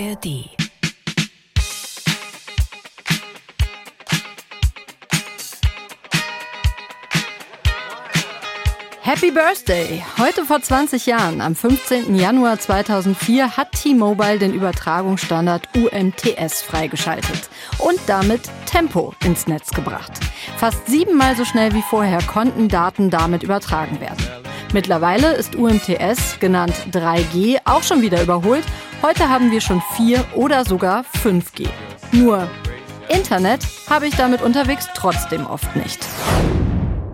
ARD. Happy Birthday! Heute vor 20 Jahren, am 15. Januar 2004, hat T-Mobile den Übertragungsstandard UMTS freigeschaltet und damit Tempo ins Netz gebracht. Fast siebenmal so schnell wie vorher konnten Daten damit übertragen werden. Mittlerweile ist UMTS, genannt 3G, auch schon wieder überholt. Heute haben wir schon 4 oder sogar 5G. Nur Internet habe ich damit unterwegs trotzdem oft nicht.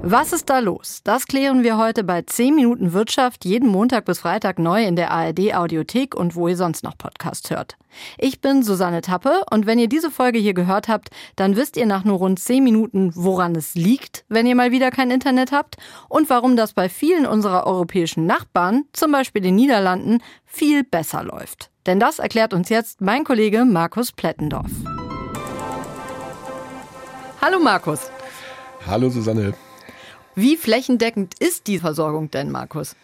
Was ist da los? Das klären wir heute bei 10 Minuten Wirtschaft jeden Montag bis Freitag neu in der ARD Audiothek und wo ihr sonst noch Podcasts hört. Ich bin Susanne Tappe und wenn ihr diese Folge hier gehört habt, dann wisst ihr nach nur rund 10 Minuten, woran es liegt, wenn ihr mal wieder kein Internet habt und warum das bei vielen unserer europäischen Nachbarn, zum Beispiel den Niederlanden, viel besser läuft. Denn das erklärt uns jetzt mein Kollege Markus Plettendorf. Hallo Markus. Hallo Susanne. Wie flächendeckend ist die Versorgung denn, Markus?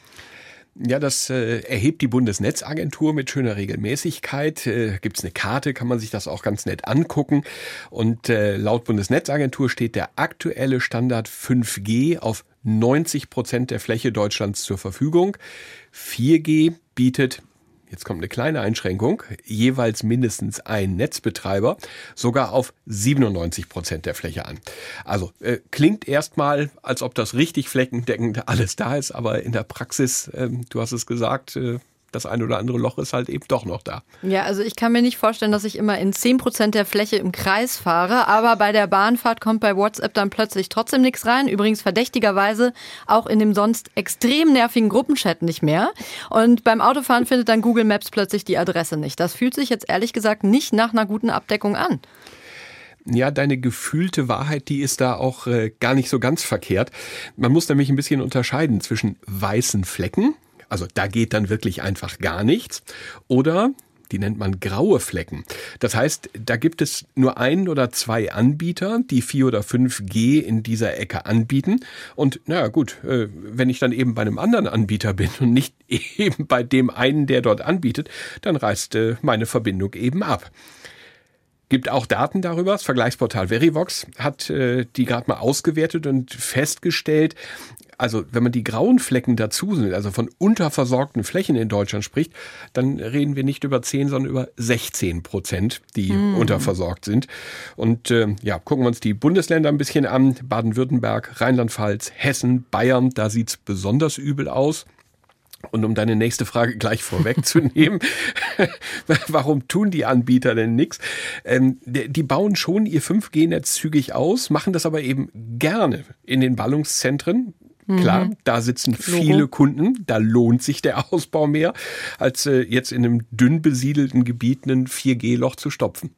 Ja, das äh, erhebt die Bundesnetzagentur mit schöner Regelmäßigkeit. Äh, Gibt es eine Karte, kann man sich das auch ganz nett angucken. Und äh, laut Bundesnetzagentur steht der aktuelle Standard 5G auf 90 Prozent der Fläche Deutschlands zur Verfügung. 4G bietet jetzt kommt eine kleine Einschränkung, jeweils mindestens ein Netzbetreiber, sogar auf 97 Prozent der Fläche an. Also äh, klingt erstmal, als ob das richtig fleckendeckend alles da ist, aber in der Praxis, äh, du hast es gesagt, äh, das ein oder andere Loch ist halt eben doch noch da. Ja, also ich kann mir nicht vorstellen, dass ich immer in 10% der Fläche im Kreis fahre, aber bei der Bahnfahrt kommt bei WhatsApp dann plötzlich trotzdem nichts rein. Übrigens verdächtigerweise auch in dem sonst extrem nervigen Gruppenchat nicht mehr. Und beim Autofahren findet dann Google Maps plötzlich die Adresse nicht. Das fühlt sich jetzt ehrlich gesagt nicht nach einer guten Abdeckung an. Ja, deine gefühlte Wahrheit, die ist da auch äh, gar nicht so ganz verkehrt. Man muss nämlich ein bisschen unterscheiden zwischen weißen Flecken, also da geht dann wirklich einfach gar nichts. Oder die nennt man graue Flecken. Das heißt, da gibt es nur ein oder zwei Anbieter, die 4 oder 5G in dieser Ecke anbieten. Und naja gut, äh, wenn ich dann eben bei einem anderen Anbieter bin und nicht eben bei dem einen, der dort anbietet, dann reißt äh, meine Verbindung eben ab gibt auch Daten darüber. Das Vergleichsportal Verivox hat äh, die gerade mal ausgewertet und festgestellt, also wenn man die grauen Flecken dazu sind, also von unterversorgten Flächen in Deutschland spricht, dann reden wir nicht über 10, sondern über 16 Prozent, die mhm. unterversorgt sind. Und äh, ja, gucken wir uns die Bundesländer ein bisschen an. Baden-Württemberg, Rheinland-Pfalz, Hessen, Bayern, da sieht's besonders übel aus. Und um deine nächste Frage gleich vorwegzunehmen, warum tun die Anbieter denn nichts? Ähm, die bauen schon ihr 5G-Netz zügig aus, machen das aber eben gerne in den Ballungszentren. Klar, mhm. da sitzen viele Logo. Kunden, da lohnt sich der Ausbau mehr, als äh, jetzt in einem dünn besiedelten Gebiet ein 4G-Loch zu stopfen.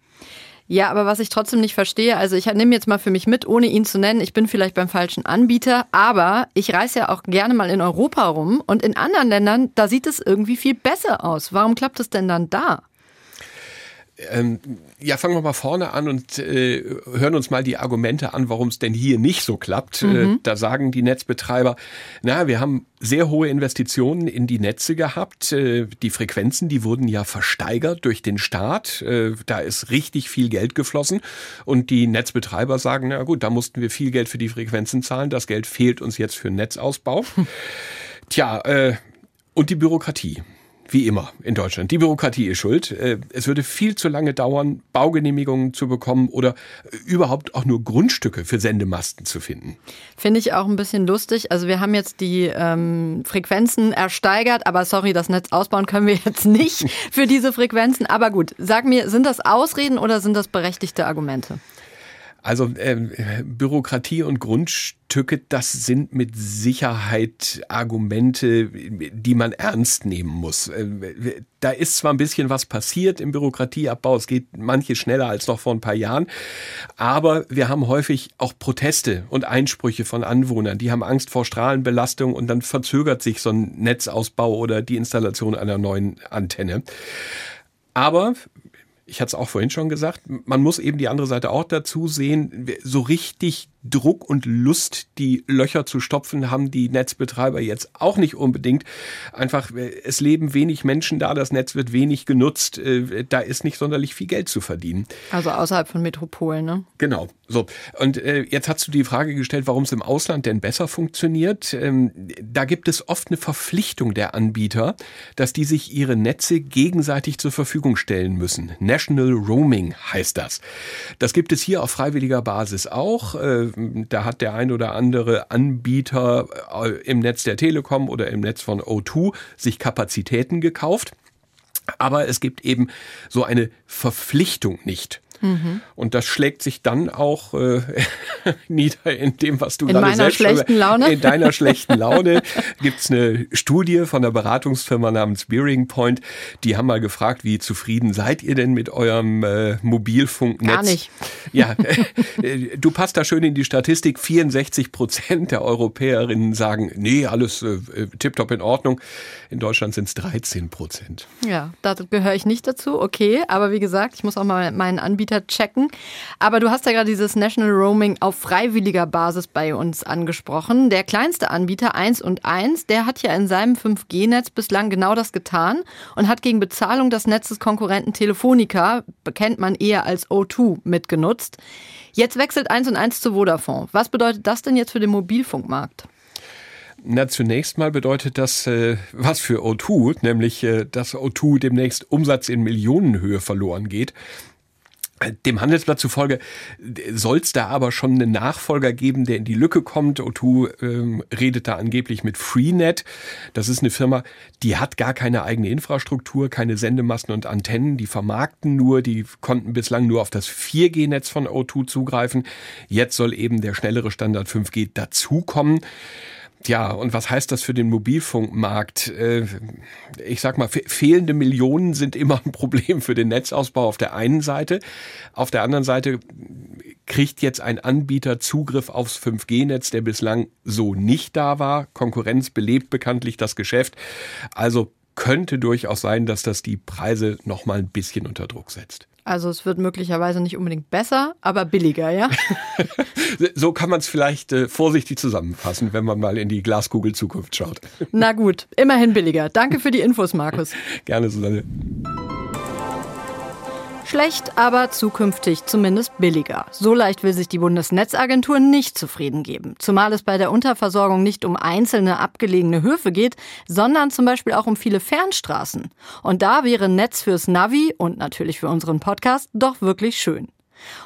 Ja, aber was ich trotzdem nicht verstehe, also ich nehme jetzt mal für mich mit, ohne ihn zu nennen, ich bin vielleicht beim falschen Anbieter, aber ich reise ja auch gerne mal in Europa rum und in anderen Ländern, da sieht es irgendwie viel besser aus. Warum klappt es denn dann da? Ähm, ja, fangen wir mal vorne an und äh, hören uns mal die Argumente an, warum es denn hier nicht so klappt. Äh, mhm. Äh, da sagen die Netzbetreiber, na, wir haben sehr hohe Investitionen in die Netze gehabt. Äh, die Frequenzen, die wurden ja versteigert durch den Staat. Äh, da ist richtig viel Geld geflossen. Und die Netzbetreiber sagen, na gut, da mussten wir viel Geld für die Frequenzen zahlen. Das Geld fehlt uns jetzt für Netzausbau. Tja, äh, und die Bürokratie. Wie immer in Deutschland. Die Bürokratie ist schuld. Äh, es würde viel zu lange dauern, Baugenehmigungen zu bekommen oder überhaupt auch nur Grundstücke für Sendemasten zu finden. Finde ich auch ein bisschen lustig. Also wir haben jetzt die ähm, Frequenzen ersteigert, aber sorry, das Netz ausbauen können wir jetzt nicht für diese Frequenzen. Aber gut, sag mir, sind das Ausreden oder sind das berechtigte Argumente? Also äh, Bürokratie und Grundstücke, das sind mit Sicherheit Argumente, die man ernst nehmen muss. Äh, da ist zwar ein bisschen was passiert im Bürokratieabbau, es geht manche schneller als noch vor ein paar Jahren, aber wir haben häufig auch Proteste und Einsprüche von Anwohnern, die haben Angst vor Strahlenbelastung und dann verzögert sich so ein Netzausbau oder die Installation einer neuen Antenne. Aber ich hatte es auch vorhin schon gesagt, man muss eben die andere Seite auch dazu sehen. So richtig Druck und Lust, die Löcher zu stopfen, haben die Netzbetreiber jetzt auch nicht unbedingt. Einfach, äh, es leben wenig Menschen da, das Netz wird wenig genutzt, äh, da ist nicht sonderlich viel Geld zu verdienen. Also außerhalb von Metropolen, ne? Genau. So. Und äh, jetzt hast du die Frage gestellt, warum es im Ausland denn besser funktioniert. Ähm, da gibt es oft eine Verpflichtung der Anbieter, dass die sich ihre Netze gegenseitig zur Verfügung stellen müssen. National Roaming heißt das. Das gibt es hier auf freiwilliger Basis auch. Da hat der ein oder andere Anbieter äh, im Netz der Telekom oder im Netz von O2 sich Kapazitäten gekauft. Aber es gibt eben so eine Verpflichtung nicht. Mhm. Und das schlägt sich dann auch äh, nieder in dem, was du in gerade meiner selbst schlechten Laune. In deiner schlechten Laune gibt's eine Studie von einer Beratungsfirma namens Bearing Point. Die haben mal gefragt, wie zufrieden seid ihr denn mit eurem äh, Mobilfunknetz? Gar nicht. Ja, äh, du passt da schön in die Statistik. 64 Prozent der Europäerinnen sagen, nee, alles äh, tipptopp in Ordnung. In Deutschland sind es 13 Prozent. Ja, da gehöre ich nicht dazu. Okay, aber wie gesagt, ich muss auch mal meinen Anbieter Anbieter checken. Aber du hast ja gerade dieses National Roaming auf freiwilliger Basis bei uns angesprochen. Der kleinste Anbieter 1 und 1, der hat ja in seinem 5G-Netz bislang genau das getan und hat gegen Bezahlung das Netz des Konkurrenten Telefonica, bekennt man eher als O2, mitgenutzt. Jetzt wechselt 1 und 1 zu Vodafone. Was bedeutet das denn jetzt für den Mobilfunkmarkt? Na, zunächst mal bedeutet das äh, was für O2, nämlich äh, dass O2 demnächst Umsatz in Millionenhöhe verloren geht. Dem Handelsblatt zufolge soll es da aber schon einen Nachfolger geben, der in die Lücke kommt. O2 ähm, redet da angeblich mit Freenet. Das ist eine Firma, die hat gar keine eigene Infrastruktur, keine Sendemasten und Antennen. Die vermarkten nur, die konnten bislang nur auf das 4G-Netz von O2 zugreifen. Jetzt soll eben der schnellere Standard 5G dazukommen. Ja, und was heißt das für den Mobilfunkmarkt? Äh, ich sag mal, fehlende Millionen sind immer ein Problem für den Netzausbau auf der einen Seite. Auf der anderen Seite kriegt jetzt ein Anbieter Zugriff aufs 5G-Netz, der bislang so nicht da war. Konkurrenz belebt bekanntlich das Geschäft. Also könnte durchaus sein, dass das die Preise noch mal ein bisschen unter Druck setzt. Also es wird möglicherweise nicht unbedingt besser, aber billiger, ja? so kann man es vielleicht äh, vorsichtig zusammenfassen, wenn man mal in die Glaskugel Zukunft schaut. Na gut, immerhin billiger. Danke für die Infos, Markus. Gerne, Susanne. Schlecht, aber zukünftig zumindest billiger. So leicht will sich die Bundesnetzagentur nicht zufrieden geben. Zumal es bei der Unterversorgung nicht um einzelne abgelegene Höfe geht, sondern zum Beispiel auch um viele Fernstraßen. Und da wäre Netz fürs Navi und natürlich für unseren Podcast doch wirklich schön.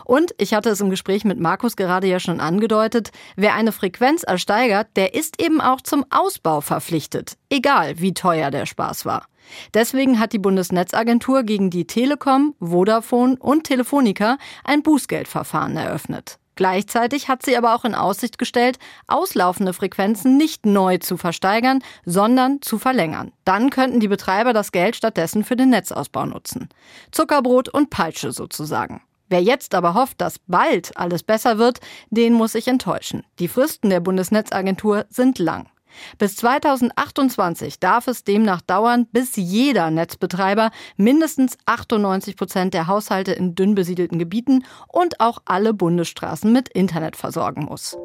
Und ich hatte es im Gespräch mit Markus gerade ja schon angedeutet, wer eine Frequenz ersteigert, der ist eben auch zum Ausbau verpflichtet, egal wie teuer der Spaß war. Deswegen hat die Bundesnetzagentur gegen die Telekom, Vodafone und Telefonica ein Bußgeldverfahren eröffnet. Gleichzeitig hat sie aber auch in Aussicht gestellt, auslaufende Frequenzen nicht neu zu versteigern, sondern zu verlängern. Dann könnten die Betreiber das Geld stattdessen für den Netzausbau nutzen. Zuckerbrot und Peitsche sozusagen. Wer jetzt aber hofft, dass bald alles besser wird, den muss ich enttäuschen. Die Fristen der Bundesnetzagentur sind lang. Bis 2028 darf es demnach dauern, bis jeder Netzbetreiber mindestens 98 Prozent der Haushalte in dünn besiedelten Gebieten und auch alle Bundesstraßen mit Internet versorgen muss.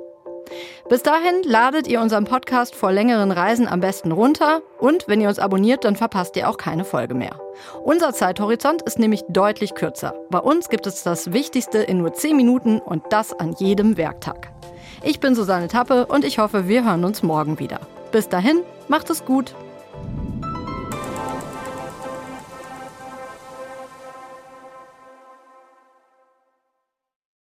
Bis dahin ladet ihr unseren Podcast vor längeren Reisen am besten runter und wenn ihr uns abonniert, dann verpasst ihr auch keine Folge mehr. Unser Zeithorizont ist nämlich deutlich kürzer. Bei uns gibt es das Wichtigste in nur 10 Minuten und das an jedem Werktag. Ich bin Susanne Tappe und ich hoffe, wir hören uns morgen wieder. Bis dahin, macht es gut.